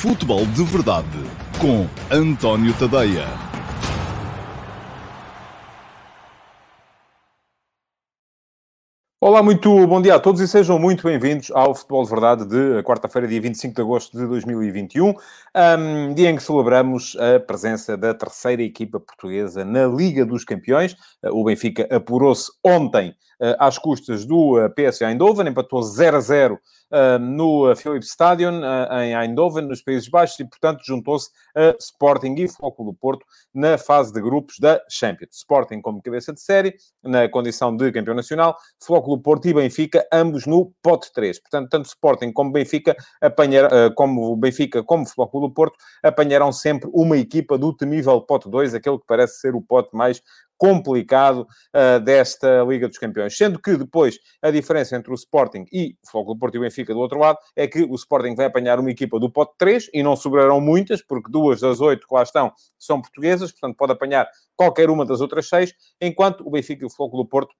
Futebol de Verdade com António Tadeia. Olá, muito bom dia a todos e sejam muito bem-vindos ao Futebol de Verdade de quarta-feira, dia 25 de agosto de 2021, um, dia em que celebramos a presença da terceira equipa portuguesa na Liga dos Campeões. O Benfica apurou-se ontem às custas do uh, PSV Eindhoven, empatou 0 a 0 uh, no Philips Stadion, em Eindhoven, nos Países Baixos, e, portanto, juntou-se a Sporting e Foco do Porto na fase de grupos da Champions. Sporting como cabeça de série, na condição de campeão nacional, Foco do Porto e Benfica, ambos no pote 3. Portanto, tanto Sporting como Benfica, apanhar, como Benfica como Foco do Porto, apanharão sempre uma equipa do temível pote 2, aquele que parece ser o pote mais complicado uh, desta Liga dos Campeões. Sendo que depois a diferença entre o Sporting e o Foco do Porto e o Benfica do outro lado é que o Sporting vai apanhar uma equipa do pote 3 e não sobrarão muitas, porque duas das oito que lá estão são portuguesas, portanto pode apanhar qualquer uma das outras seis, enquanto o Benfica e o Foco do Porto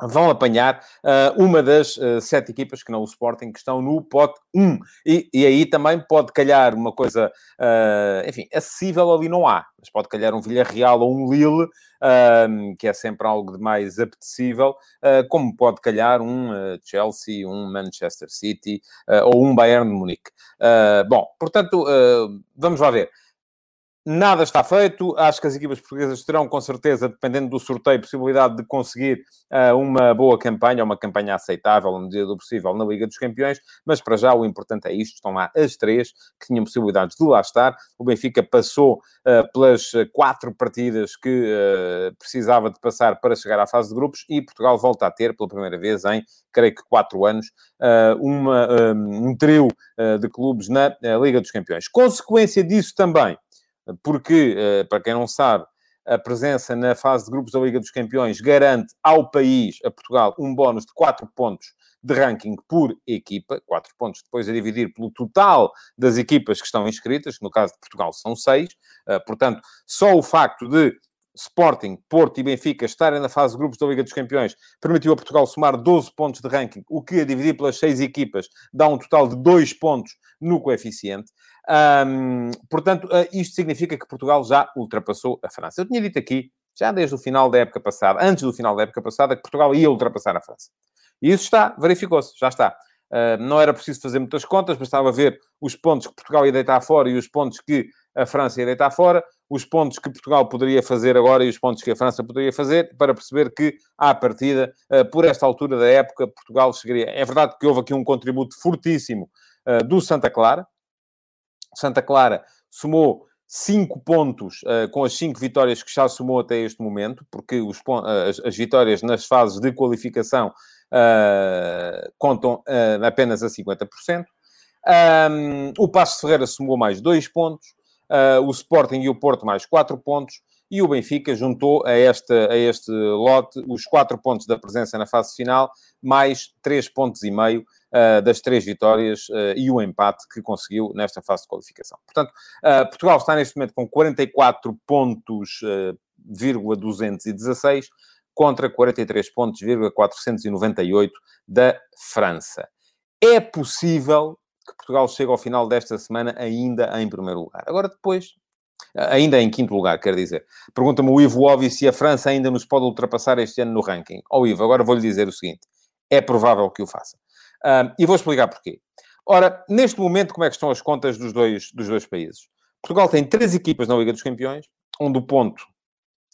vão apanhar uh, uma das uh, sete equipas, que não o Sporting, que estão no pote 1. E, e aí também pode calhar uma coisa, uh, enfim, acessível ali não há, mas pode calhar um Villarreal ou um Lille, que é sempre algo de mais apetecível, como pode calhar um Chelsea, um Manchester City ou um Bayern de Munique. bom, portanto, vamos lá ver. Nada está feito. Acho que as equipas portuguesas terão, com certeza, dependendo do sorteio, possibilidade de conseguir uh, uma boa campanha, uma campanha aceitável, no medida do possível, na Liga dos Campeões. Mas, para já, o importante é isto. Estão lá as três que tinham possibilidades de lá estar. O Benfica passou uh, pelas quatro partidas que uh, precisava de passar para chegar à fase de grupos e Portugal volta a ter, pela primeira vez em, creio que, quatro anos, uma, um, um trio de clubes na Liga dos Campeões. Consequência disso também porque, eh, para quem não sabe, a presença na fase de grupos da Liga dos Campeões garante ao país, a Portugal, um bónus de 4 pontos de ranking por equipa, 4 pontos depois a dividir pelo total das equipas que estão inscritas, no caso de Portugal são 6, eh, portanto, só o facto de Sporting, Porto e Benfica estarem na fase de grupos da Liga dos Campeões permitiu a Portugal somar 12 pontos de ranking, o que a dividir pelas 6 equipas dá um total de 2 pontos no coeficiente. Um, portanto, uh, isto significa que Portugal já ultrapassou a França. Eu tinha dito aqui, já desde o final da época passada, antes do final da época passada, que Portugal ia ultrapassar a França. E isso está, verificou-se, já está. Uh, não era preciso fazer muitas contas, bastava ver os pontos que Portugal ia deitar fora e os pontos que a França ia deitar fora, os pontos que Portugal poderia fazer agora e os pontos que a França poderia fazer, para perceber que, à partida, uh, por esta altura da época, Portugal chegaria. É verdade que houve aqui um contributo fortíssimo uh, do Santa Clara, Santa Clara somou 5 pontos uh, com as 5 vitórias que já somou até este momento, porque os, uh, as, as, vitórias nas fases de qualificação uh, contam apenas a 50%. Um, o Passo Ferreira somou mais 2 pontos, o Sporting e o Porto mais 4 pontos, e o Benfica juntou a este, a este lote os 4 pontos da presença na fase final, mais 3 pontos e meio das três vitórias uh, e o empate que conseguiu nesta fase de qualificação. Portanto, uh, Portugal está neste momento com 44 pontos, vírgula 216, contra 43 pontos, vírgula 498 da França. É possível que Portugal chegue ao final desta semana ainda em primeiro lugar. Agora, depois, ainda em quinto lugar, quer dizer. Pergunta-me o Ivo Óbvio se a França ainda nos pode ultrapassar este ano no ranking. Ó oh, Ivo, agora vou-lhe dizer o seguinte: é provável que o faça. Uh, e vou explicar porquê. Ora, neste momento, como é que estão as contas dos dois, dos dois países? Portugal tem três equipas na Liga dos Campeões, onde o ponto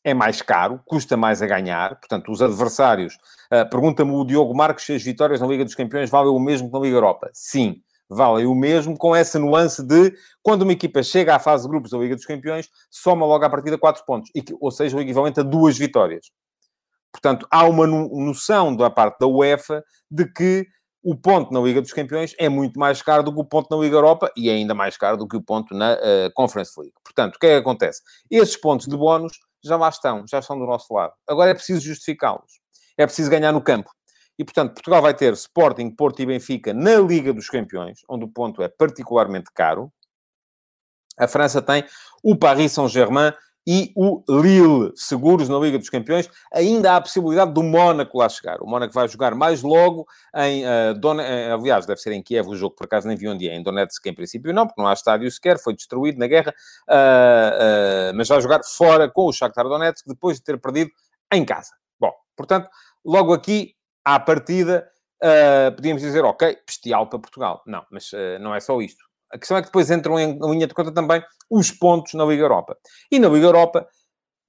é mais caro, custa mais a ganhar. Portanto, os adversários... Uh, Pergunta-me o Diogo Marques se as vitórias na Liga dos Campeões valem o mesmo que na Liga Europa. Sim, valem o mesmo, com essa nuance de, quando uma equipa chega à fase de grupos da Liga dos Campeões, soma logo à partida 4 pontos, ou seja, o equivalente a duas vitórias. Portanto, há uma noção da parte da UEFA de que o ponto na Liga dos Campeões é muito mais caro do que o ponto na Liga Europa e é ainda mais caro do que o ponto na uh, Conference League. Portanto, o que é que acontece? Esses pontos de bónus já lá estão, já estão do nosso lado. Agora é preciso justificá-los. É preciso ganhar no campo. E, portanto, Portugal vai ter Sporting, Porto e Benfica na Liga dos Campeões, onde o ponto é particularmente caro. A França tem o Paris Saint-Germain e o Lille, seguros na Liga dos Campeões. Ainda há a possibilidade do Mónaco lá chegar. O Mónaco vai jogar mais logo em uh, Don... Uh, aliás, deve ser em Kiev o jogo, por acaso nem vi onde é. Em Donetsk, em princípio, não, porque não há estádio sequer, foi destruído na guerra. Uh, mas vai jogar fora com o Shakhtar Donetsk, depois de ter perdido em casa. Bom, portanto, logo aqui, à partida, podíamos dizer, ok, bestial para Portugal. Não, mas não é só isto. A questão é que depois entram em linha de conta também os pontos na Liga Europa. E na Liga Europa,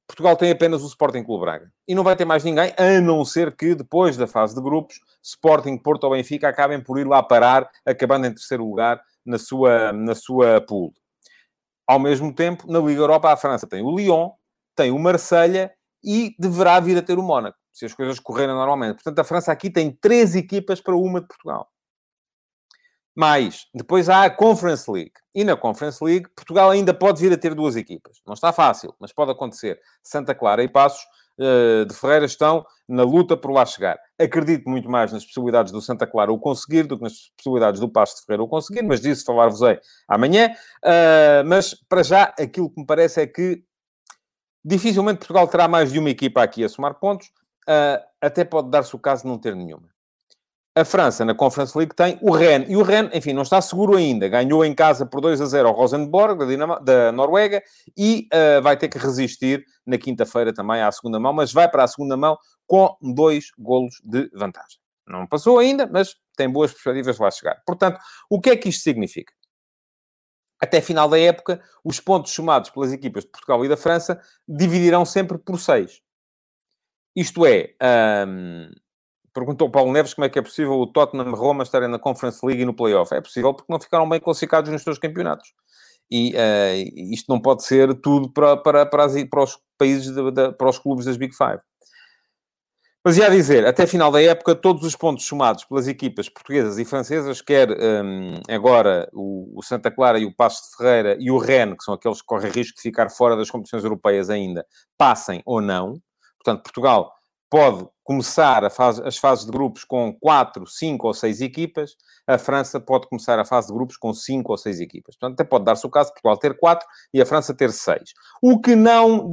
Portugal tem apenas o Sporting Clube Braga. E não vai ter mais ninguém, a não ser que depois da fase de grupos, Sporting, Porto ou Benfica acabem por ir lá parar, acabando em terceiro lugar na sua, na sua pool. Ao mesmo tempo, na Liga Europa, a França tem o Lyon, tem o Marselha e deverá vir a ter o Mónaco, se as coisas correrem normalmente. Portanto, a França aqui tem três equipas para uma de Portugal. Mas depois há a Conference League. E na Conference League, Portugal ainda pode vir a ter duas equipas. Não está fácil, mas pode acontecer. Santa Clara e Passos uh, de Ferreira estão na luta por lá chegar. Acredito muito mais nas possibilidades do Santa Clara o conseguir do que nas possibilidades do Passos de Ferreira o conseguir, mas disso falar-vos-ei amanhã. Uh, mas, para já, aquilo que me parece é que dificilmente Portugal terá mais de uma equipa aqui a somar pontos. Uh, até pode dar-se o caso de não ter nenhuma. A França, na Conference League, tem o Rennes. E o Rennes, enfim, não está seguro ainda. Ganhou em casa por 2 a 0 ao Rosenborg, da, Dinam da Noruega, e uh, vai ter que resistir na quinta-feira também à segunda mão, mas vai para a segunda mão com dois golos de vantagem. Não passou ainda, mas tem boas perspectivas de lá chegar. Portanto, o que é que isto significa? Até final da época, os pontos somados pelas equipas de Portugal e da França dividirão sempre por 6. Isto é, um, Perguntou Paulo Neves como é que é possível o Tottenham Roma estarem na Conference League e no Playoff. É possível porque não ficaram bem classificados nos seus campeonatos. E uh, isto não pode ser tudo para, para, para, as, para os países, de, de, para os clubes das Big Five. Mas ia dizer, até final da época, todos os pontos somados pelas equipas portuguesas e francesas, quer um, agora o, o, Santa Clara e o Passo de Ferreira e o Rennes, que são aqueles que correm risco de ficar fora das competições europeias ainda, passem ou não. Portanto, Portugal pode começar fase, as fases de grupos com 4, 5 ou 6 equipas, a França pode começar a fase de grupos com 5 ou 6 equipas. Portanto, até pode dar-se o caso de Portugal ter 4 e a França ter 6. O que não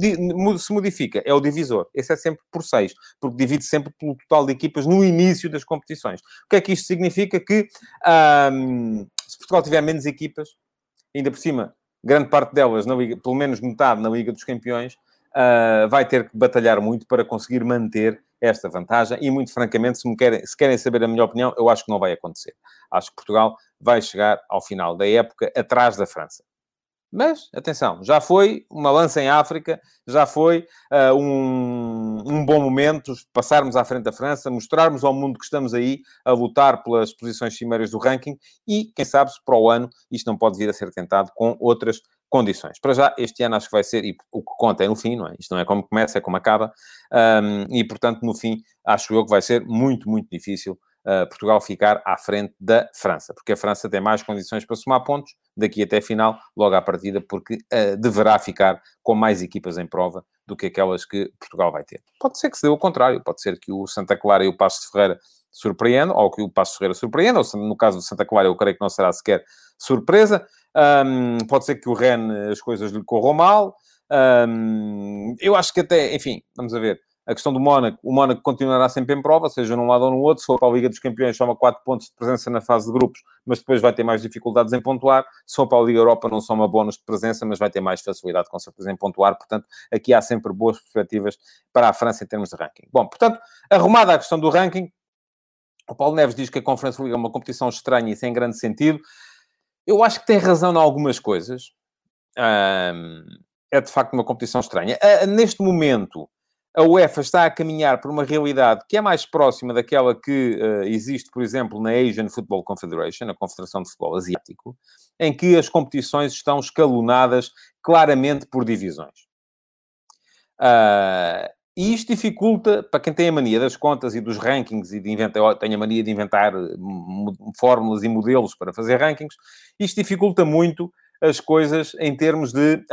se modifica é o divisor. Esse é sempre por 6, porque divide sempre pelo total de equipas no início das competições. O que é que isto significa? Que um, se Portugal tiver menos equipas, ainda por cima, grande parte delas, na Liga, pelo menos metade na Liga dos Campeões, uh, vai ter que batalhar muito para conseguir manter esta vantagem e, muito francamente, se, querem, se querem saber a minha opinião, eu acho que não vai acontecer. Acho que Portugal vai chegar ao final da época atrás da França. Mas, atenção, já foi uma lança em África, já foi uh, um, um, bom momento passarmos à frente da França, mostrarmos ao mundo que estamos aí a lutar pelas posições cimeiras do ranking e, quem sabe, se para o ano isto não pode vir a ser tentado com outras condições. Para já, este ano acho que vai ser, e o que conta é no fim, não é? Isto não é como começa, é como acaba, um, e portanto, no fim, acho eu que vai ser muito, muito difícil uh, Portugal ficar à frente da França, porque a França tem mais condições para somar pontos daqui até a final, logo à partida, porque uh, deverá ficar com mais equipas em prova do que aquelas que Portugal vai ter. Pode ser que se dê o contrário, pode ser que o Santa Clara e o Passo de Ferreira surpreendam, ou que o Passo de Ferreira surpreenda, ou no caso do Santa Clara eu creio que não será sequer surpresa, um, pode ser que o Ren as coisas lhe corram mal. Um, eu acho que até, enfim, vamos a ver. A questão do Mónaco, o Mónaco continuará sempre em prova, seja num lado ou no outro. Se for para a Liga dos Campeões, soma 4 pontos de presença na fase de grupos, mas depois vai ter mais dificuldades em pontuar. Se for para a Liga Europa, não soma bónus de presença, mas vai ter mais facilidade, com certeza, em pontuar. Portanto, aqui há sempre boas perspectivas para a França em termos de ranking. Bom, portanto, arrumada a questão do ranking, o Paulo Neves diz que a Conferência Liga é uma competição estranha e sem grande sentido. Eu acho que tem razão em algumas coisas. Um, é de facto uma competição estranha. Uh, neste momento, a UEFA está a caminhar por uma realidade que é mais próxima daquela que uh, existe, por exemplo, na Asian Football Confederation, a Confederação de Futebol Asiático, em que as competições estão escalonadas claramente por divisões. Uh, e isto dificulta, para quem tem a mania das contas e dos rankings e de inventar, tem a mania de inventar fórmulas e modelos para fazer rankings, isto dificulta muito as coisas em termos de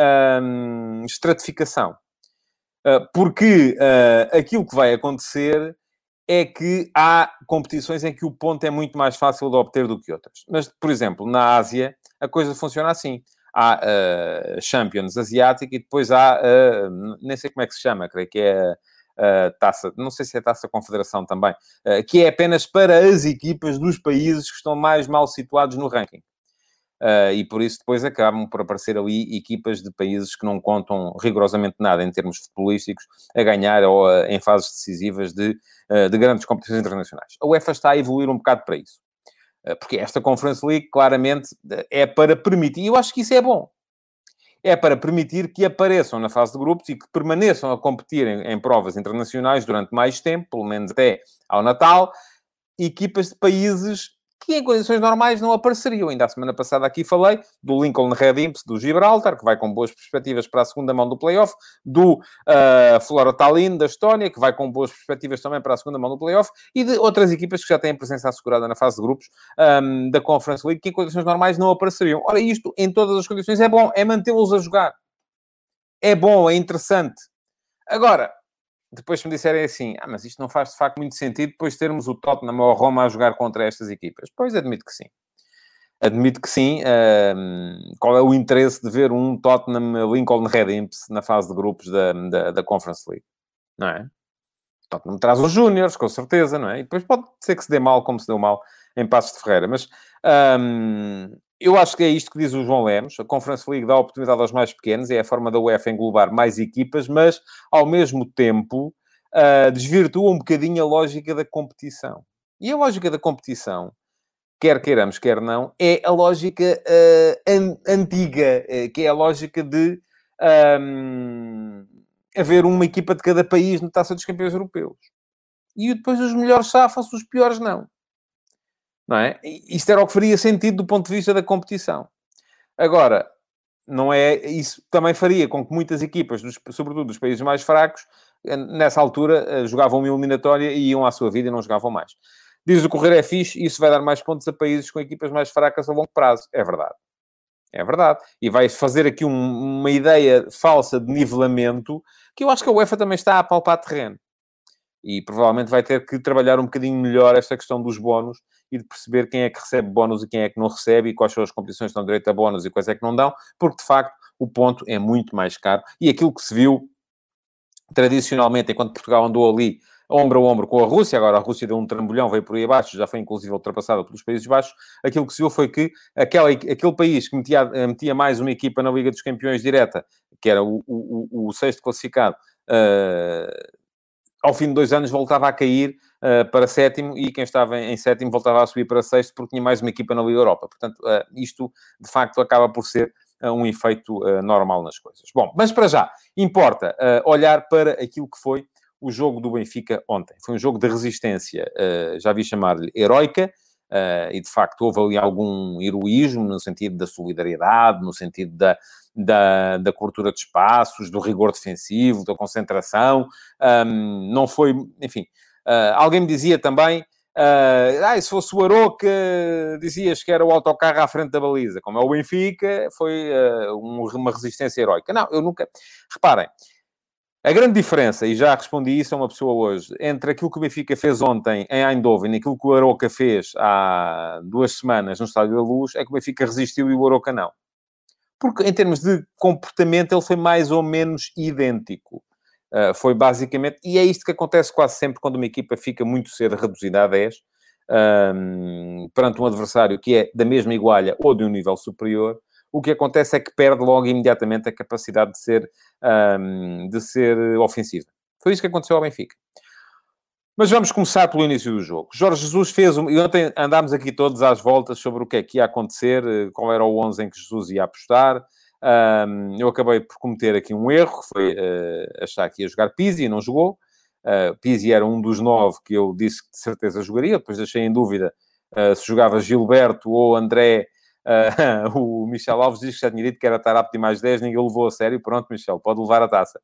estratificação. Uh, porque uh, aquilo que vai acontecer é que há competições em que o ponto é muito mais fácil de obter do que outras. Mas, por exemplo, na Ásia, a coisa funciona assim. Há a Champions Asiática e depois há, nem sei como é que se chama, creio que é a taça, não sei se é a taça Confederação também, que é apenas para as equipas dos países que estão mais mal situados no ranking. Uh, e por isso depois acabam por aparecer ali equipas de países que não contam rigorosamente nada em termos futebolísticos a ganhar ou a, em fases decisivas de, uh, de grandes competições internacionais. A UEFA está a evoluir um bocado para isso. Uh, porque esta Conference League claramente é para permitir, e eu acho que isso é bom, é para permitir que apareçam na fase de grupos e que permaneçam a competir em, em provas internacionais durante mais tempo, pelo menos até ao Natal, equipas de países que em condições normais não apareceriam. Ainda a semana passada aqui falei do Lincoln Red Imps do Gibraltar, que vai com boas perspectivas para a segunda mão do playoff, do uh, Flora Tallinn da Estónia, que vai com boas perspectivas também para a segunda mão do playoff, e de outras equipas que já têm presença assegurada na fase de grupos um, da Conference League, que em condições normais não apareceriam. Ora, isto em todas as condições é bom, é mantê-los a jogar. É bom, é interessante. Agora, depois me disserem assim, ah, mas isto não faz de facto muito sentido depois termos o Tottenham ou a Roma a jogar contra estas equipas. Pois, admito que sim. Admito que sim. Uh, qual é o interesse de ver um Tottenham Lincoln Red Imps na fase de grupos da, da, da Conference League? Não é? Tottenham traz os Júniors, com certeza, não é? E depois pode ser que se dê mal como se deu mal em Passos de Ferreira. Mas um, eu acho que é isto que diz o João Lemos. A Conference League dá oportunidade aos mais pequenos, é a forma da UEFA englobar mais equipas, mas, ao mesmo tempo, uh, desvirtua um bocadinho a lógica da competição. E a lógica da competição, quer queiramos, quer não, é a lógica uh, an antiga, uh, que é a lógica de um, haver uma equipa de cada país na Taça dos Campeões Europeus. E depois os melhores safam-se, os piores não não é? Isto era o que faria sentido do ponto de vista da competição. Agora, não é, isso também faria com que muitas equipas, dos, sobretudo dos países mais fracos, eh, nessa altura eh, jogavam uma eliminatória e iam à sua vida e não jogavam mais. Diz o correr é fixe, isso vai dar mais pontos a países com equipas mais fracas a longo prazo. É verdade. É verdade. E vai fazer aqui um, uma ideia falsa de nivelamento que eu acho que a UEFA também está a palpar terreno. E provavelmente vai ter que trabalhar um bocadinho melhor esta questão dos bónus e de perceber quem é que recebe bónus e quem é que não recebe e quais são as competições que dão direito a bónus e quais é que não dão, porque de facto o ponto é muito mais caro. E aquilo que se viu tradicionalmente, enquanto Portugal andou ali ombro a ombro com a Rússia, agora a Rússia deu um trambolhão, veio por aí abaixo, já foi inclusive ultrapassada pelos Países Baixos, aquilo que se viu foi que aquela, aquele país que metia, metia mais uma equipa na Liga dos Campeões direta, que era o, o, o sexto classificado, uh, ao fim de dois anos voltava a cair uh, para sétimo e quem estava em sétimo voltava a subir para sexto porque tinha mais uma equipa na Liga Europa. Portanto, uh, isto de facto acaba por ser uh, um efeito normal nas coisas. Bom, mas para já, importa olhar para aquilo que foi o jogo do Benfica ontem. Foi um jogo de resistência, já vi chamar-lhe heroica, Uh, e de facto houve ali algum heroísmo no sentido da solidariedade, no sentido da, da, da cobertura de espaços, do rigor defensivo, da concentração. Um, não foi, enfim. Uh, alguém me dizia também. Uh, ah, se fosse o Aroca, dizias que era o autocarro à frente da baliza. Como é o Benfica, foi uma resistência heroica. Não, eu nunca. Reparem, a grande diferença, e já respondi isso a uma pessoa hoje, entre aquilo que o Benfica fez ontem em Eindhoven e aquilo que o Aroca fez há duas semanas no Estádio da Luz, é que o Benfica resistiu e o Aroca não. Porque, em termos de comportamento, ele foi mais ou menos idêntico. Uh, foi basicamente... E é isto que acontece quase sempre quando uma equipa fica muito cedo reduzida a 10, um, perante um adversário que é da mesma igualha ou de um nível superior, o que acontece é que perde logo imediatamente a capacidade de ser, um, de ser ofensiva. Foi isso que aconteceu ao Benfica. Mas vamos começar pelo início do jogo. Jorge Jesus fez... Um... E ontem andámos aqui todos às voltas sobre o que é que ia acontecer, eh, qual era o 11 em que Jesus ia apostar. Um, eu acabei por cometer aqui um erro, que foi uh, achar que ia jogar Pizzi e não jogou. Uh, Pizzi era um dos nove que eu disse que de certeza jogaria, depois deixei em dúvida uh, se jogava Gilberto ou André Uh, o Michel Alves diz que já tinha dito que era estar apto de mais 10, ninguém levou a sério. Pronto, Michel, pode levar a taça.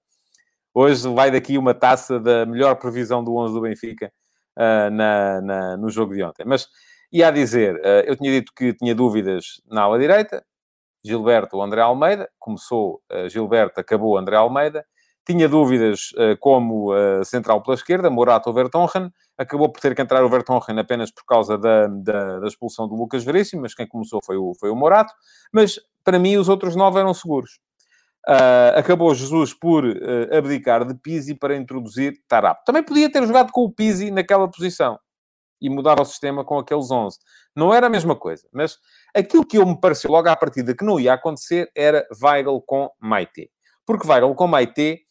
Hoje vai daqui uma taça da melhor previsão do 11 do Benfica uh, na, na, no jogo de ontem. Mas, ia a dizer, uh, eu tinha dito que tinha dúvidas na ala direita, Gilberto ou André Almeida. Começou Gilberto, acabou André Almeida. Tinha dúvidas uh, como uh, central pela esquerda, Morato ou Vertonghen. Acabou por ter que entrar o Vertonghen apenas por causa da, da, da expulsão do Lucas Veríssimo, mas quem começou foi o, foi o Morato. Mas para mim os outros nove eram seguros. Uh, acabou Jesus por uh, abdicar de Pizzi para introduzir Tarap. Também podia ter jogado com o Pizzi naquela posição e mudar o sistema com aqueles 11. Não era a mesma coisa, mas aquilo que eu me pareceu logo à partida que não ia acontecer era Weigl com Maite. Porque Weigl com Maite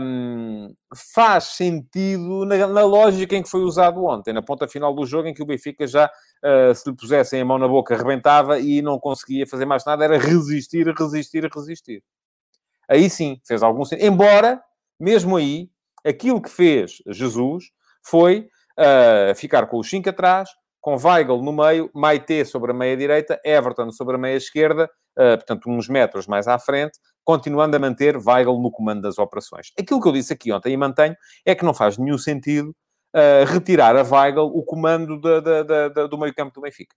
um, faz sentido na, na, lógica em que foi usado ontem, na ponta final do jogo, em que o Benfica já, uh, se lhe pusessem a mão na boca, arrebentava e não conseguia fazer mais nada, era resistir, resistir, resistir. Aí sim, fez algum sentido. Embora, mesmo aí, aquilo que fez Jesus foi uh, ficar com os 5 atrás, com Weigl no meio, Maite sobre a meia direita, Everton sobre a meia esquerda, uh, portanto, uns metros mais à frente, continuando a manter Weigl no comando das operações. Aquilo que eu disse aqui ontem e mantenho é que não faz nenhum sentido uh, retirar a Weigl o comando da, da, da, do meio campo do Benfica.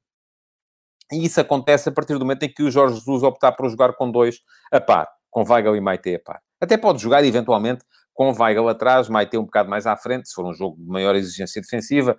E isso acontece a partir do momento em que o Jorge Jesus optar por jogar com dois a par, com Weigl e Maite a par. Até pode jogar, eventualmente, com Weigl atrás, Maite um bocado mais à frente, se for um jogo de maior exigência defensiva,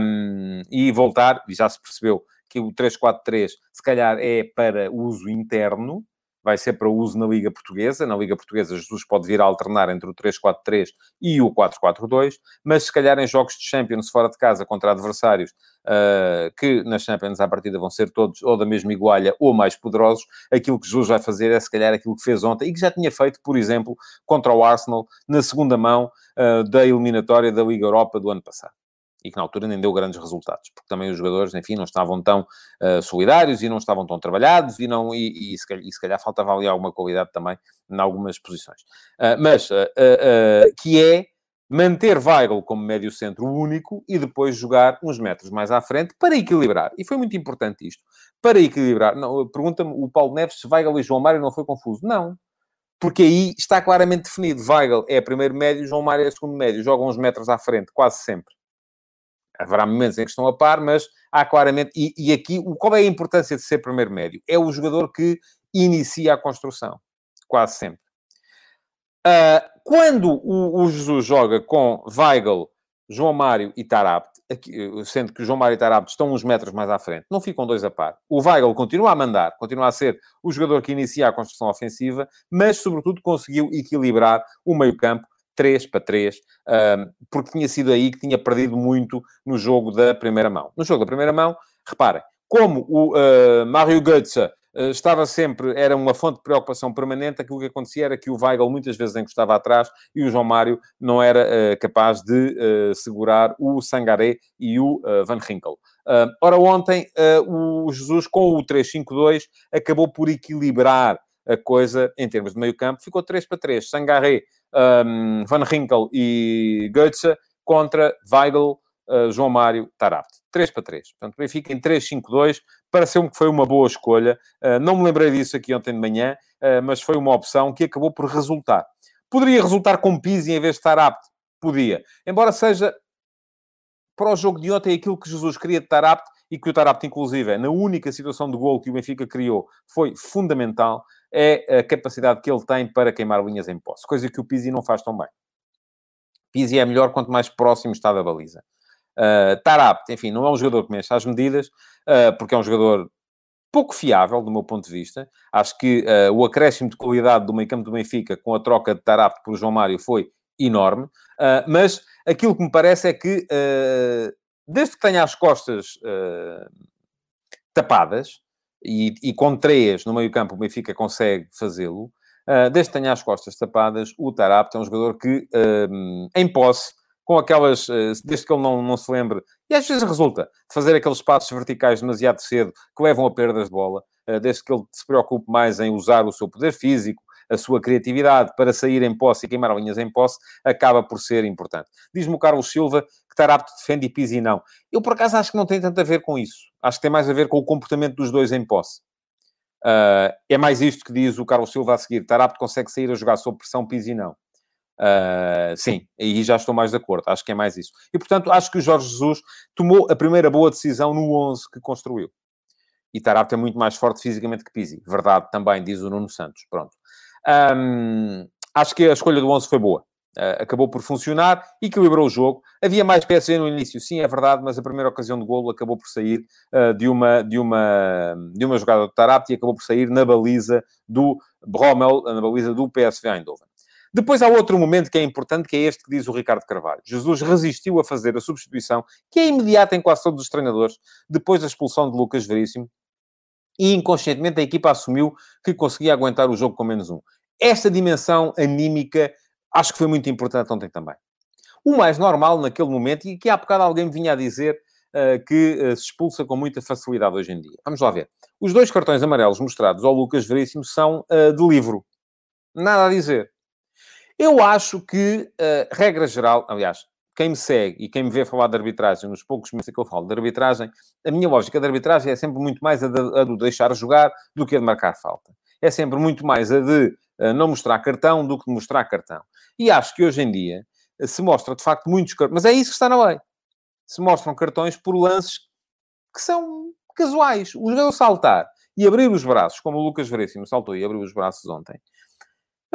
um, e voltar, e já se percebeu que o 3-4-3 se calhar é para uso interno, vai ser para uso na Liga Portuguesa. Na Liga Portuguesa, Jesus pode vir a alternar entre o 3-4-3 e o 4-4-2, mas se calhar em jogos de Champions fora de casa contra adversários uh, que nas Champions à partida vão ser todos ou da mesma igualha ou mais poderosos, aquilo que Jesus vai fazer é se calhar aquilo que fez ontem e que já tinha feito, por exemplo, contra o Arsenal na segunda mão uh, da eliminatória da Liga Europa do ano passado e que na altura nem deu grandes resultados, porque também os jogadores, enfim, não estavam tão uh, solidários e não estavam tão trabalhados e, não, e, e, se, calhar, e se calhar faltava ali alguma qualidade também em algumas posições. Uh, mas, uh, que é manter Weigl como médio centro único e depois jogar uns metros mais à frente para equilibrar. E foi muito importante isto. Para equilibrar. Pergunta-me o Paulo Neves se Weigl e João Mário não foi confuso. Não. Porque aí está claramente definido. Weigl é primeiro médio, João Mário é segundo médio. Jogam uns metros à frente, quase sempre. Haverá momentos em que estão a par, mas há claramente. E, e aqui, qual é a importância de ser primeiro médio? É o jogador que inicia a construção, quase sempre. Uh, quando o, o, Jesus joga com Weigl, João Mário e Tarabt, sendo que o João Mário e Tarabt estão uns metros mais à frente, não ficam dois a par. O Weigl continua a mandar, continua a ser o jogador que inicia a construção ofensiva, mas, sobretudo, conseguiu equilibrar o meio-campo 3 para 3, porque tinha sido aí que tinha perdido muito no jogo da primeira mão. No jogo da primeira mão, reparem, como o uh, Mario Götze uh, estava sempre, era uma fonte de preocupação permanente, aquilo que acontecia era que o Weigl muitas vezes encostava atrás e o João Mário não era uh, capaz de segurar o Sangaré e o Van Ginkel. ora, ontem o Jesus, com o 3-5-2, acabou por equilibrar a coisa em termos de meio campo, ficou 3 para 3. Sangaré um, Van Rinkel e Goetze contra Weigl, uh, João Mário, Tarabt. 3 para 3. Portanto, Benfica em 3-5-2. Pareceu-me que foi uma boa escolha. Uh, não me lembrei disso aqui ontem de manhã, uh, mas foi uma opção que acabou por resultar. Poderia resultar com Pizzi em vez de Tarabt? Podia. Embora seja para o jogo de ontem aquilo que Jesus queria de Tarabt e que o Tarabt, inclusive, na única situação de gol que o Benfica criou, foi fundamental é a capacidade que ele tem para queimar linhas em posse, coisa que o Pizzi não faz tão bem. Pizzi é melhor quanto mais próximo está da baliza. Uh, Tarap, enfim, não é um jogador que mexe às medidas, uh, porque é um jogador pouco fiável, do meu ponto de vista. Acho que uh, o acréscimo de qualidade do meio campo do Benfica com a troca de Tarap por João Mário foi enorme, uh, mas aquilo que me parece é que, uh, desde que tenha as costas tapadas, e, e com três no meio-campo o Benfica consegue fazê-lo. Uh, desde que tenha as costas tapadas, o Tarapte é um jogador que, uh, em posse, com aquelas, uh, desde que ele não, não se lembre, e às vezes resulta, de fazer aqueles passos verticais demasiado cedo que levam a perdas de bola, desde que ele se preocupe mais em usar o seu poder físico, a sua criatividade para sair em posse e queimar linhas em posse, acaba por ser importante. Diz-me o Carlos Silva que Tarapto defende e Pizzi não. Eu, por acaso, acho que não tem tanto a ver com isso. Acho que tem mais a ver com o comportamento dos dois em posse. Uh, é mais isto que diz o Carlos Silva a seguir. Tarapto consegue sair a jogar sob pressão, Pizzi não. Uh, sim, aí já estou mais de acordo. Acho que é mais isso. E, portanto, acho que o Jorge Jesus tomou a primeira boa decisão no 11 que construiu. E Tarapto é muito mais forte fisicamente que Pizzi. Verdade também, diz o Nuno Santos. Pronto. Um, acho que a escolha do 11 foi boa. Uh, acabou por funcionar, equilibrou o jogo. Havia mais PSV no início, sim, é verdade, mas a primeira ocasião de golo acabou por sair uh, de, uma, de, uma, de uma jogada do Tarapti e acabou por sair na baliza do Brommel, na baliza do PSV Eindhoven. Depois há outro momento que é importante, que é este que diz o Ricardo Carvalho. Jesus resistiu a fazer a substituição, que é imediata em quase todos os treinadores, depois da expulsão de Lucas Veríssimo, e inconscientemente a equipa assumiu que conseguia aguentar o jogo com menos um. Esta dimensão anímica acho que foi muito importante ontem também. O mais normal naquele momento, e que há bocado alguém me vinha a dizer uh, que uh, se expulsa com muita facilidade hoje em dia. Vamos lá ver. Os dois cartões amarelos mostrados ao Lucas Veríssimo são uh, de livro. Nada a dizer. Eu acho que, regra geral, aliás, quem me segue e quem me vê falar de arbitragem, nos poucos meses que eu falo de arbitragem, a minha lógica de arbitragem é sempre muito mais a de, a de deixar jogar do que a de marcar falta. É sempre muito mais a de não mostrar cartão do que mostrar cartão. E acho que hoje em dia eh, se mostra, de facto, muitos cartões. Mas é isso que está na lei. Se mostram cartões por lances que são casuais. O jogador saltar e abrir os braços, como o Lucas Veríssimo saltou e abriu os braços ontem,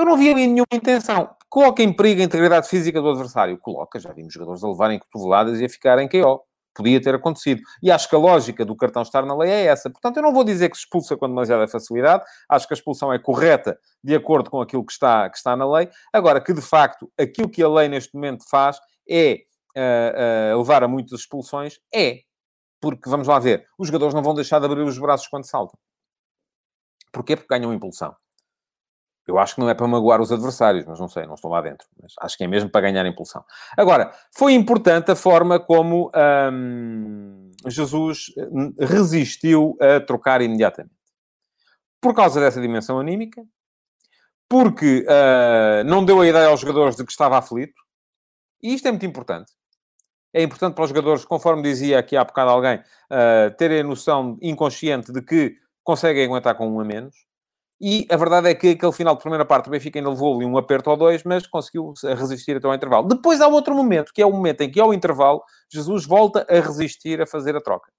eu não vi ali nenhuma intenção. Coloca em perigo a integridade física do adversário. Coloca, já vimos jogadores a levarem cotoveladas e a ficarem KO podia ter acontecido. E acho que a lógica do cartão estar na lei é essa. Portanto, eu não vou dizer que se expulsa com demasiada facilidade. Acho que a expulsão é correta de acordo com aquilo que está, que está na lei. Agora, que de facto aquilo que a lei neste momento faz é uh, uh, levar a muitas expulsões, é. Porque, vamos lá ver, os jogadores não vão deixar de abrir os braços quando saltam. Porquê? Porque ganham impulsão. Eu acho que não é para magoar os adversários, mas não sei, não estou lá dentro. Mas acho que é mesmo para ganhar impulsão. Agora, foi importante a forma como hum, Jesus hum, resistiu a trocar imediatamente. Por causa dessa dimensão anímica, porque uh, não deu a ideia aos jogadores de que estava aflito, e isto é muito importante. É importante para os jogadores, conforme dizia aqui há bocado alguém, uh, terem a noção inconsciente de que conseguem aguentar com um a menos e a verdade é que aquele final de primeira parte o Benfica ainda levou ali um aperto ou dois, mas conseguiu resistir até ao intervalo. Depois há outro momento, que é o momento em que, ao intervalo, Jesus volta a resistir a fazer a troca.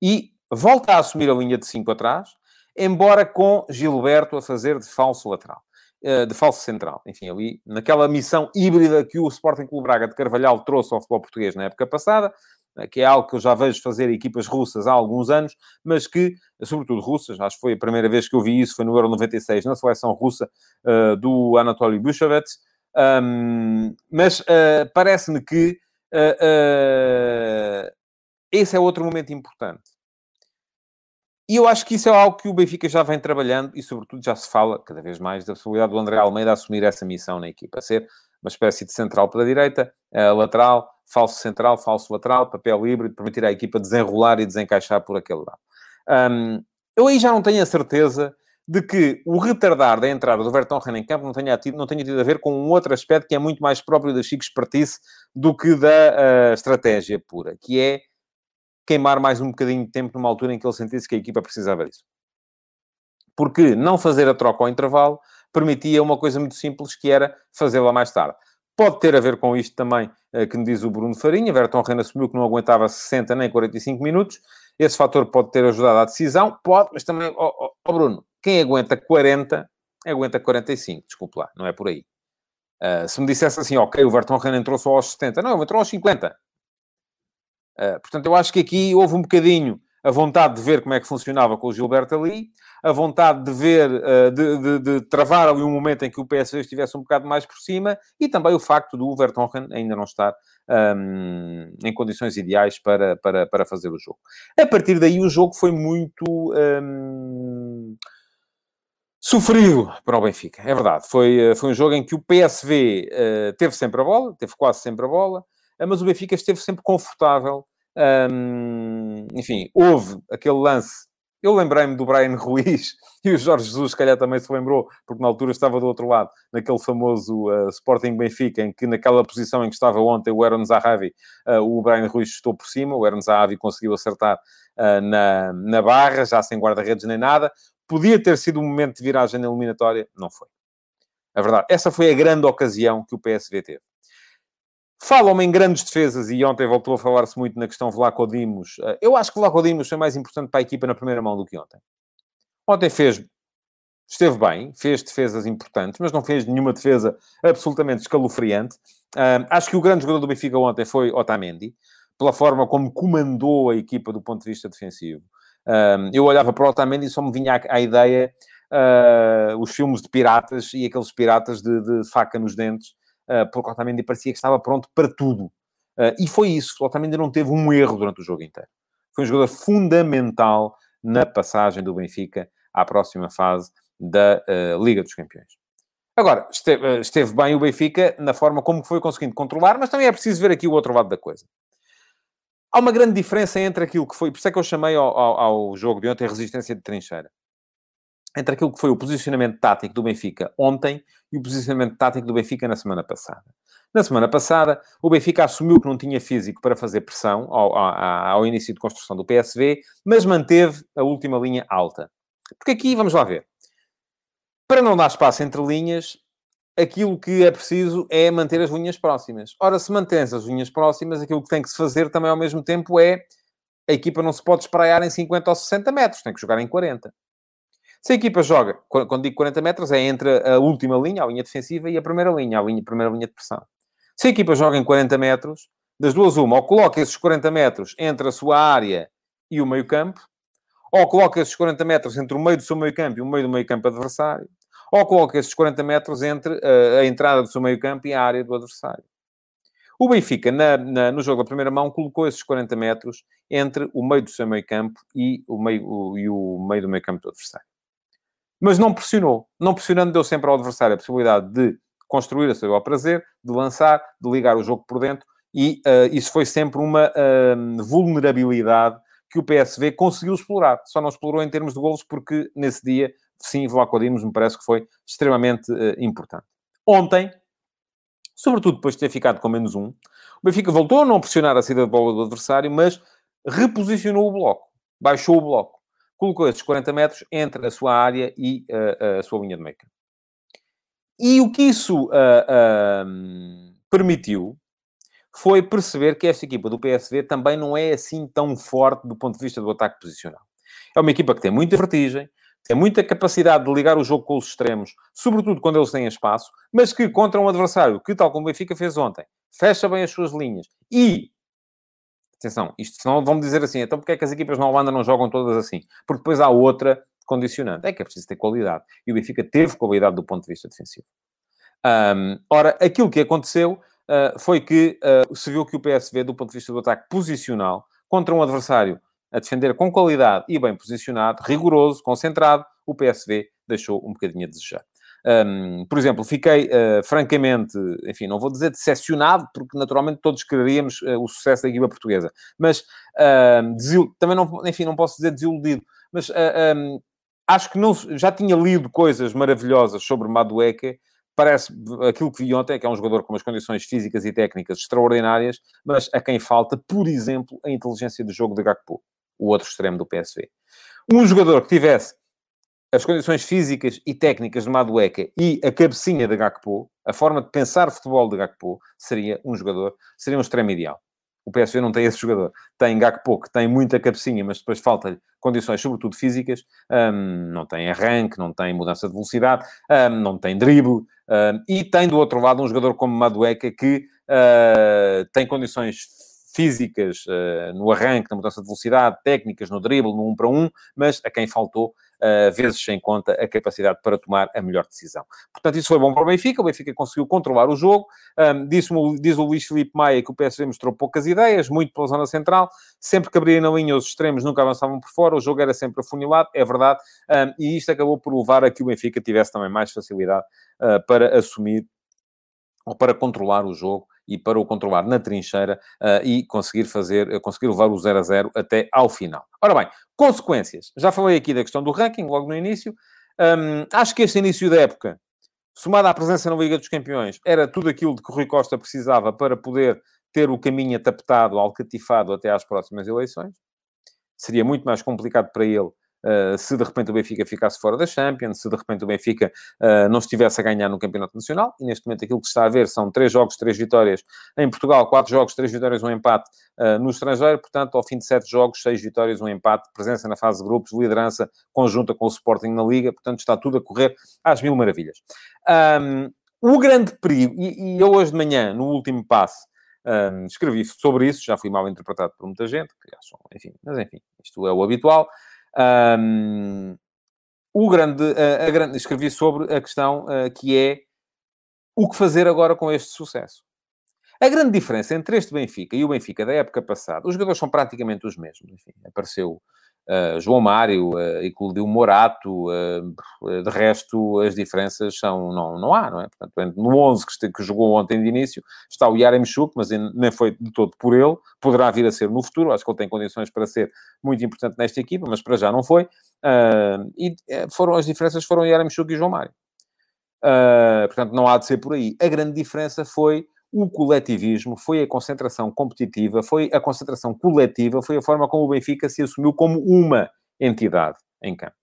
E volta a assumir a linha de 5 atrás, embora com Gilberto a fazer de falso lateral. Eh, de falso central. Enfim, ali, naquela missão híbrida que o Sporting Clube Braga de Carvalhal trouxe ao futebol português na época passada, que é algo que eu já vejo fazer equipas russas há alguns anos, mas que, sobretudo russas, acho que foi a primeira vez que eu vi isso, foi no Euro 96, na seleção russa uh, do Anatoly Bushevets, um, mas uh, parece-me que uh, esse é outro momento importante. E eu acho que isso é algo que o Benfica já vem trabalhando e, sobretudo, já se fala cada vez mais da possibilidade do André Almeida assumir essa missão na equipa, ser uma espécie de central pela direita, lateral, falso central, falso lateral, papel híbrido, permitir à equipa desenrolar e desencaixar por aquele lado. Um, eu aí já não tenho a certeza de que o retardar da entrada do Vertonghen em campo não tenha, tido, não tenha tido a ver com um outro aspecto que é muito mais próprio da Chico Espartice do que da uh, estratégia pura, que é queimar mais um bocadinho de tempo numa altura em que ele sentisse que a equipa precisava disso. Porque não fazer a troca ao intervalo permitia uma coisa muito simples, que era fazê-la mais tarde. Pode ter a ver com isto também, eh, que me diz o Bruno Farinha. Verton Reina assumiu que não aguentava 60 nem 45 minutos. Esse fator pode ter ajudado à decisão. Pode, mas também, ó oh, oh, Bruno, quem aguenta 40, aguenta 45. Desculpe lá, não é por aí. Uh, se me dissesse assim, ok, o Verton Reina entrou só aos 70. Não, entrou aos 50. Uh, eh, portanto, eu acho que aqui houve um bocadinho a vontade de ver como é que funcionava com o Gilberto ali, a vontade de ver, eh, de, de, de, travar ali um momento em que o PSV estivesse um bocado mais por cima e também o facto do Vertonghen ainda não estar um, em condições ideais para, para, para fazer o jogo. A partir daí o jogo foi muito... Um, sofrido para o Benfica, é verdade. Foi, eh, foi um jogo em que o PSV uh, eh, teve sempre a bola, teve quase sempre a bola, mas o Benfica esteve sempre confortável um, enfim, houve aquele lance. Eu lembrei-me do Brian Ruiz e o Jorge Jesus, se calhar, também se lembrou, porque na altura estava do outro lado, naquele famoso uh, Sporting Benfica, em que naquela posição em que estava ontem o Aaron Zahavi, uh, o Brian Ruiz estou por cima, o Aaron Zahavi conseguiu acertar uh, na, na barra, já sem guarda-redes nem nada. Podia ter sido um momento de viragem na eliminatória, não foi. A verdade, essa foi a grande ocasião que o PSV teve. Falam-me em grandes defesas e ontem voltou a falar-se muito na questão Vlaco Dimos. Eh, eu acho que Vlaco Dimos foi mais importante para a equipa na primeira mão do que ontem. Ontem fez esteve bem, fez defesas importantes, mas não fez nenhuma defesa absolutamente escalofriante. Acho que o grande jogador do Benfica ontem foi Otamendi, pela forma como comandou a equipa do ponto de vista defensivo. Eu olhava para o Otamendi e só me vinha à ideia uh, os filmes de piratas e aqueles piratas de, de faca nos dentes, porque o Otamendi parecia que estava pronto para tudo. Uh, e foi isso. O Otamendi não teve um erro durante o jogo inteiro. Foi um jogador fundamental na passagem do Benfica à próxima fase da uh, Liga dos Campeões. Agora, esteve, eh, esteve, bem o Benfica na forma como foi conseguindo controlar, mas também é preciso ver aqui o outro lado da coisa. Há uma grande diferença entre aquilo que foi, por isso é que eu chamei ao, ao, ao jogo de ontem resistência de trincheira. Entre aquilo que foi o posicionamento tático do Benfica ontem e o posicionamento tático do Benfica na semana passada. Na semana passada, o Benfica assumiu que não tinha físico para fazer pressão ao, ao, ao início de construção do PSV, mas manteve a última linha alta. Porque aqui, vamos lá ver, para não dar espaço entre linhas, aquilo que é preciso é manter as linhas próximas. Ora, se mantém-se as linhas próximas, aquilo que tem que se fazer também ao mesmo tempo é a equipa não se pode espraiar em 50 ou 60 metros, tem que jogar em 40. Se a equipa joga, quando digo 40 metros, é entre a última linha, a linha defensiva, e a primeira linha, a, linha, a primeira linha de pressão. Se a equipa joga em 40 metros, das duas uma, ou coloca esses 40 metros entre a sua área e o meio campo, ou coloca esses 40 metros entre o meio do seu meio campo e o meio do meio campo adversário, ou coloca esses 40 metros entre a entrada do seu meio campo e a área do adversário. O Benfica, na, na, no jogo da primeira mão, colocou esses 40 metros entre o meio do seu meio campo e o meio, o, e o meio do meio campo do adversário. Mas não pressionou. Não pressionando, deu sempre ao adversário a possibilidade de construir a seu prazer, de lançar, de ligar o jogo por dentro, e uh, isso foi sempre uma uh, vulnerabilidade que o PSV conseguiu explorar. Só não explorou em termos de golos porque nesse dia sim, Vlaco Dimos me parece que foi extremamente uh, importante. Ontem, sobretudo depois de ter ficado com menos um, o Benfica voltou a não pressionar a saída de bola do adversário, mas reposicionou o bloco, baixou o bloco, colocou esses 40 metros entre a sua área e uh, a sua linha de meio E o que isso uh, permitiu foi perceber que esta equipa do PSV também não é assim tão forte do ponto de vista do ataque posicional. É uma equipa que tem muita vertigem, tem muita capacidade de ligar o jogo com os extremos, sobretudo quando eles têm espaço, mas que contra um adversário que, tal como o Benfica fez ontem, fecha bem as suas linhas e. Atenção, isto senão vão dizer assim, então porque é que as equipas na Holanda não jogam todas assim? Porque depois há outra condicionante, é que é preciso ter qualidade. E o Benfica teve qualidade do ponto de vista defensivo. Um, ora, aquilo que aconteceu uh, foi que uh, se viu que o PSV, do ponto de vista do ataque posicional, contra um adversário a defender com qualidade e bem posicionado, rigoroso, concentrado, o PSV deixou um bocadinho a desejar. Um, por exemplo, fiquei uh, francamente, enfim, não vou dizer decepcionado, porque naturalmente todos quereríamos uh, o sucesso da equipa portuguesa, mas uh, também não, enfim, não posso dizer desiludido, mas um, acho que não, já tinha lido coisas maravilhosas sobre Madueque, parece aquilo que vi ontem, que é um jogador com umas condições físicas e técnicas extraordinárias, mas a quem falta, por exemplo, a inteligência do jogo de Gakpo o outro extremo do PSV. Um jogador que tivesse as condições físicas e técnicas de Madueca e a cabecinha de Gakpo, a forma de pensar futebol de Gakpo, seria um jogador, seria um extremo ideal. O PSV não tem esse jogador. Tem Gakpo, que tem muita cabecinha, mas depois falta-lhe condições, sobretudo físicas. Um, não tem arranque, não tem mudança de velocidade, um, não tem drible. Um, e tem, do outro lado, um jogador como Madueca, que uh, tem condições físicas uh, no arranque, na mudança de velocidade, técnicas no drible, no 1 um para 1, um, mas a quem faltou, uh, vezes sem conta, a capacidade para tomar a melhor decisão. Portanto, isso foi bom para o Benfica, o Benfica conseguiu controlar o jogo, um, diz, diz o Luís Filipe Maia que o PSV mostrou poucas ideias, muito pela zona central, sempre que abria na linha os extremos nunca avançavam por fora, o jogo era sempre afunilado, é verdade, um, e isto acabou por levar a que o Benfica tivesse também mais facilidade uh, para assumir ou para controlar o jogo e para o controlar na trincheira uh, e conseguir fazer, uh, conseguir levar o 0 a 0 até ao final. Ora bem, consequências. Já falei aqui da questão do ranking, logo no início. Um, acho que este início da época, somado à presença na Liga dos Campeões, era tudo aquilo de que o Rui Costa precisava para poder ter o caminho atapetado, alcatifado até às próximas eleições. Seria muito mais complicado para ele uh, se de repente o Benfica ficasse fora da Champions, se de repente o Benfica uh, não estivesse a ganhar no Campeonato Nacional, e neste momento aquilo que está a ver são três jogos, três vitórias em Portugal, quatro jogos, três vitórias, um empate uh, no estrangeiro, portanto, ao fim de sete jogos, seis vitórias, um empate, presença na fase de grupos, liderança conjunta com o Sporting na Liga, portanto, está tudo a correr às mil maravilhas. Um, o grande perigo, e, e eu hoje de manhã, no último passo, um, escrevi sobre isso, já fui mal interpretado por muita gente, que acham, enfim, mas enfim, isto é o habitual. Um, o grande, a, a, grande, escrevi sobre a questão uh, que é o que fazer agora com este sucesso. A grande diferença entre este Benfica e o Benfica da época passada, os jogadores são praticamente os mesmos. Enfim, apareceu uh, João Mário, uh, eclodiu Morato, uh, de resto as diferenças são, não, não há, não é? Portanto, no 11 que, que jogou ontem de início está o Yaremchuk, mas nem foi de todo por ele, poderá vir a ser no futuro, acho que ele tem condições para ser muito importante nesta equipa, mas para já não foi. Uh, e foram, as diferenças foram Yaremchuk e João Mário. Portanto, não há de ser por aí. A grande diferença foi o coletivismo, foi a concentração competitiva, foi a concentração coletiva, foi a forma como o Benfica se assumiu como uma entidade em campo.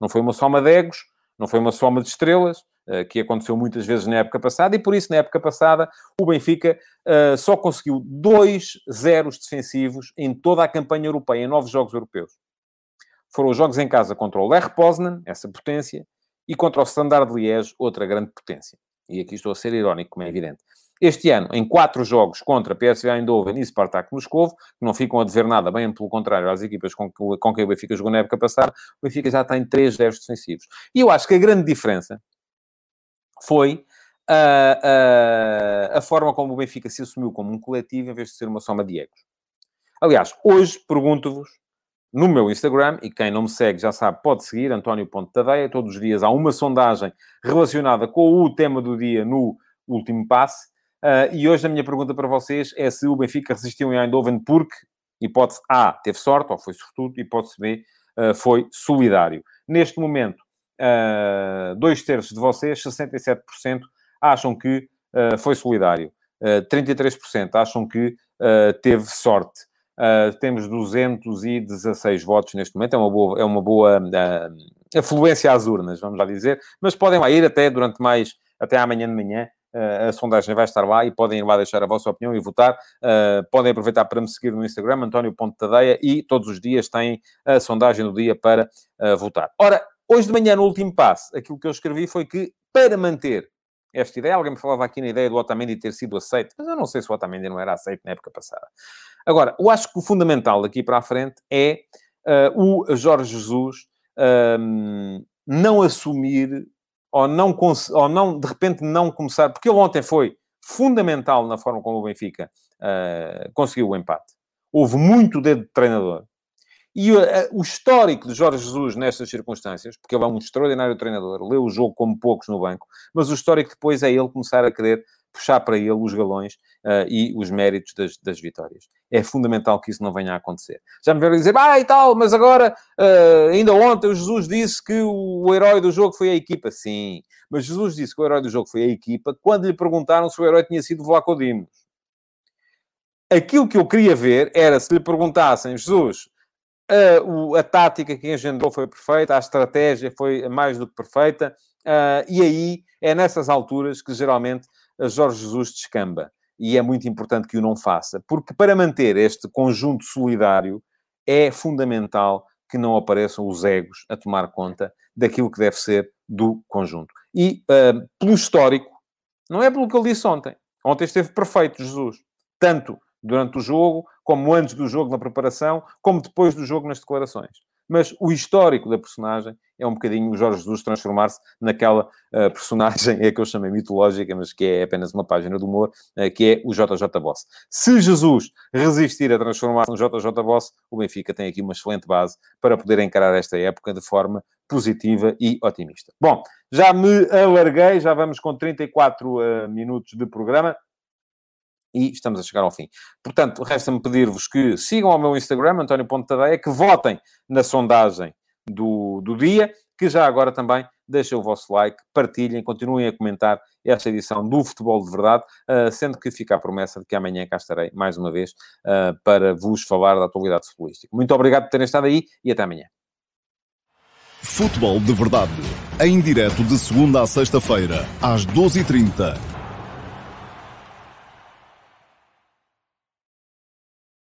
Não foi uma soma de egos, não foi uma soma de estrelas, uh, que aconteceu muitas vezes na época passada, e por isso, na época passada, o Benfica uh, só conseguiu dois zeros defensivos em toda a campanha europeia, em nove jogos europeus. Foram os jogos em casa contra o Lech Poznan, essa potência, e contra o Standard Liège, outra grande potência. E aqui estou a ser irónico, como é evidente. Este ano, em quatro jogos contra PSV Eindhoven e Spartak Moscovo, que não ficam a dever nada, bem pelo contrário, às equipas com, com quem o Benfica jogou na época passada, o Benfica já tem três zeros defensivos. E eu acho que a grande diferença foi a, a, a forma como o Benfica se assumiu como um coletivo em vez de ser uma soma de egos. Aliás, hoje pergunto-vos no meu Instagram, e quem não me segue já sabe, pode seguir, António Ponte Tadeia. Todos os dias há uma sondagem relacionada com o tema do dia no último passe. Uh, e hoje a minha pergunta para vocês é se o Benfica resistiu em Eindhoven porque, hipótese A, teve sorte, ou foi sortudo, hipótese B, uh, foi solidário. Neste momento, uh, dois terços de vocês, 67%, acham que foi solidário. 33% acham que teve sorte. temos 216 votos neste momento, é uma boa, é uma boa afluência às urnas, vamos lá dizer, mas podem lá ir até durante mais, até amanhã de manhã, a sondagem vai estar lá e podem ir lá deixar a vossa opinião e votar. Uh, podem aproveitar para me seguir no Instagram, António Ponte Tadeia, e todos os dias têm a sondagem do dia para uh, votar. Ora, hoje de manhã, no último passo, aquilo que eu escrevi foi que, para manter esta ideia, alguém me falava aqui na ideia do Otamendi ter sido aceito, mas eu não sei se o Otamendi não era aceito na época passada. Agora, eu acho que o fundamental daqui para a frente é uh, o Jorge Jesus não assumir ou não, ou não, de repente, não começar, porque ele ontem foi fundamental na forma como o Benfica uh, conseguiu o empate. Houve muito dedo de treinador. E uh, o histórico de Jorge Jesus nestas circunstâncias, porque ele é um extraordinário treinador, leu o jogo como poucos no banco, mas o histórico depois é ele começar a querer puxar para ele os galões uh, e os méritos das, das, vitórias. É fundamental que isso não venha a acontecer. Já me vieram dizer, ah, e tal, mas agora, uh, ainda ontem o Jesus disse que o, herói do jogo foi a equipa. Sim, mas Jesus disse que o herói do jogo foi a equipa quando lhe perguntaram se o herói tinha sido Vlaco. Aquilo que eu queria ver era se lhe perguntassem, Jesus, a, o, a tática que engendrou foi perfeita, a estratégia foi mais do que perfeita, uh, e aí é nessas alturas que geralmente Jorge Jesus descamba. E é muito importante que o não faça, porque para manter este conjunto solidário é fundamental que não apareçam os egos a tomar conta daquilo que deve ser do conjunto. E uh, pelo histórico, não é pelo que ele disse ontem. Ontem esteve perfeito, Jesus. Tanto durante o jogo, como antes do jogo na preparação, como depois do jogo nas declarações mas o histórico da personagem é um bocadinho o Jorge Jesus transformar-se naquela uh, personagem, é que eu chamei mitológica, mas que é apenas uma página de humor, uh, que é o JJ Boss. Se Jesus resistir a transformar-se no JJ Boss, o Benfica tem aqui uma excelente base para poder encarar esta época de forma positiva e otimista. Bom, já me alarguei, já vamos com 34 uh, eh, minutos de programa e estamos a chegar ao fim. Portanto, resta-me pedir-vos que sigam ao meu Instagram, António Tadeia, que votem na sondagem do, do dia, que já agora também deixem o vosso like, partilhem, continuem a comentar esta edição do Futebol de Verdade, uh, sendo que fica a promessa de que amanhã cá estarei mais uma vez uh, para vos falar da atualidade futebolística. Muito obrigado por terem estado aí e até amanhã. Futebol de Verdade. Em direto de segunda a sexta-feira, às 12h30